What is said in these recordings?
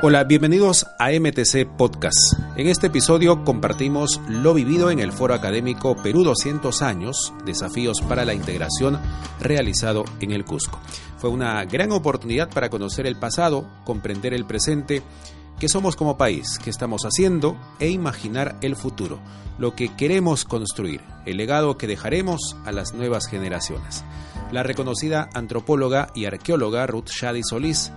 Hola, bienvenidos a MTC Podcast. En este episodio compartimos lo vivido en el Foro Académico Perú 200 años, desafíos para la integración realizado en el Cusco. Fue una gran oportunidad para conocer el pasado, comprender el presente, qué somos como país, qué estamos haciendo e imaginar el futuro, lo que queremos construir, el legado que dejaremos a las nuevas generaciones. La reconocida antropóloga y arqueóloga Ruth Shadi Solís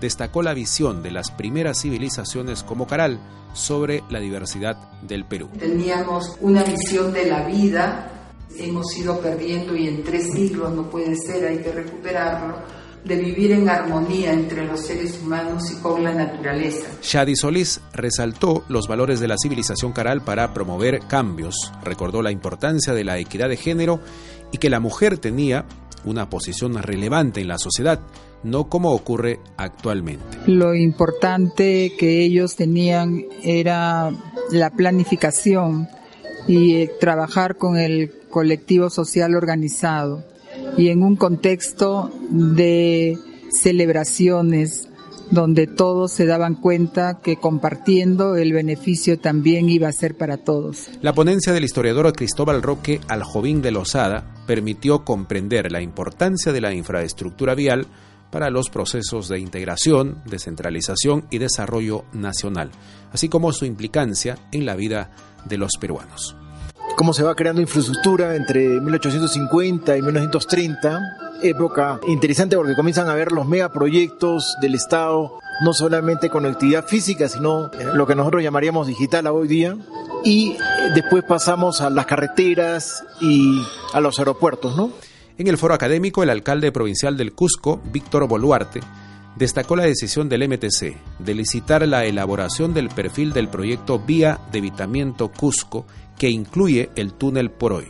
destacó la visión de las primeras civilizaciones como Caral sobre la diversidad del Perú. Teníamos una visión de la vida, hemos ido perdiendo y en tres siglos no puede ser, hay que recuperarlo, de vivir en armonía entre los seres humanos y con la naturaleza. Shadi Solís resaltó los valores de la civilización Caral para promover cambios, recordó la importancia de la equidad de género y que la mujer tenía una posición relevante en la sociedad, no como ocurre actualmente. Lo importante que ellos tenían era la planificación y eh, trabajar con el colectivo social organizado y en un contexto de celebraciones donde todos se daban cuenta que compartiendo el beneficio también iba a ser para todos. La ponencia del historiador Cristóbal Roque Aljovín de Lozada permitió comprender la importancia de la infraestructura vial para los procesos de integración, descentralización y desarrollo nacional, así como su implicancia en la vida de los peruanos. Cómo se va creando infraestructura entre 1850 y 1930, época interesante porque comienzan a ver los megaproyectos del Estado, no solamente conectividad física, sino lo que nosotros llamaríamos digital hoy día. Y después pasamos a las carreteras y a los aeropuertos, ¿no? En el foro académico, el alcalde provincial del Cusco, Víctor Boluarte, destacó la decisión del MTC de licitar la elaboración del perfil del proyecto Vía de Evitamiento Cusco, que incluye el túnel por hoy.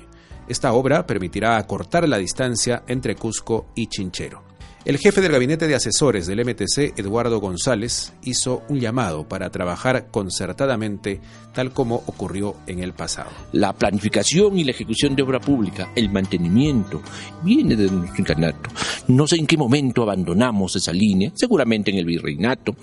Esta obra permitirá acortar la distancia entre Cusco y Chinchero. El jefe del gabinete de asesores del MTC, Eduardo González, hizo un llamado para trabajar concertadamente tal como ocurrió en el pasado. La planificación y la ejecución de obra pública, el mantenimiento, viene de nuestro incanato. No sé en qué momento abandonamos esa línea, seguramente en el virreinato,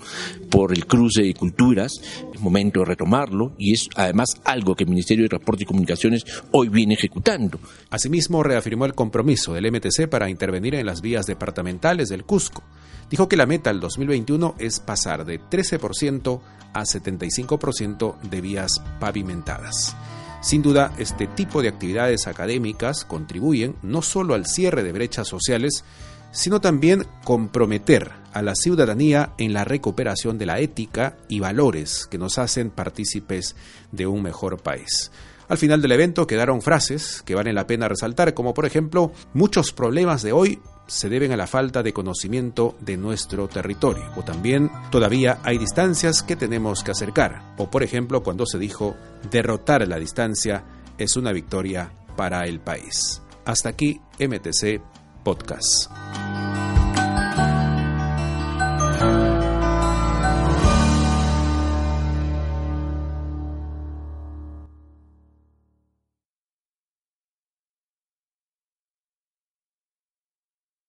por el cruce de culturas, es momento de retomarlo y es además algo que el Ministerio de Transporte y Comunicaciones hoy viene ejecutando. Asimismo, reafirmó el compromiso del MTC para intervenir en las vías departamentales del Cusco. Dijo que la meta al 2021 es pasar de 13% a 75% de vías pavimentadas. Sin duda, este tipo de actividades académicas contribuyen no solo al cierre de brechas sociales, sino también comprometer a la ciudadanía en la recuperación de la ética y valores que nos hacen partícipes de un mejor país. Al final del evento quedaron frases que valen la pena resaltar, como por ejemplo, muchos problemas de hoy se deben a la falta de conocimiento de nuestro territorio, o también todavía hay distancias que tenemos que acercar, o por ejemplo cuando se dijo derrotar la distancia es una victoria para el país. Hasta aquí MTC Podcast.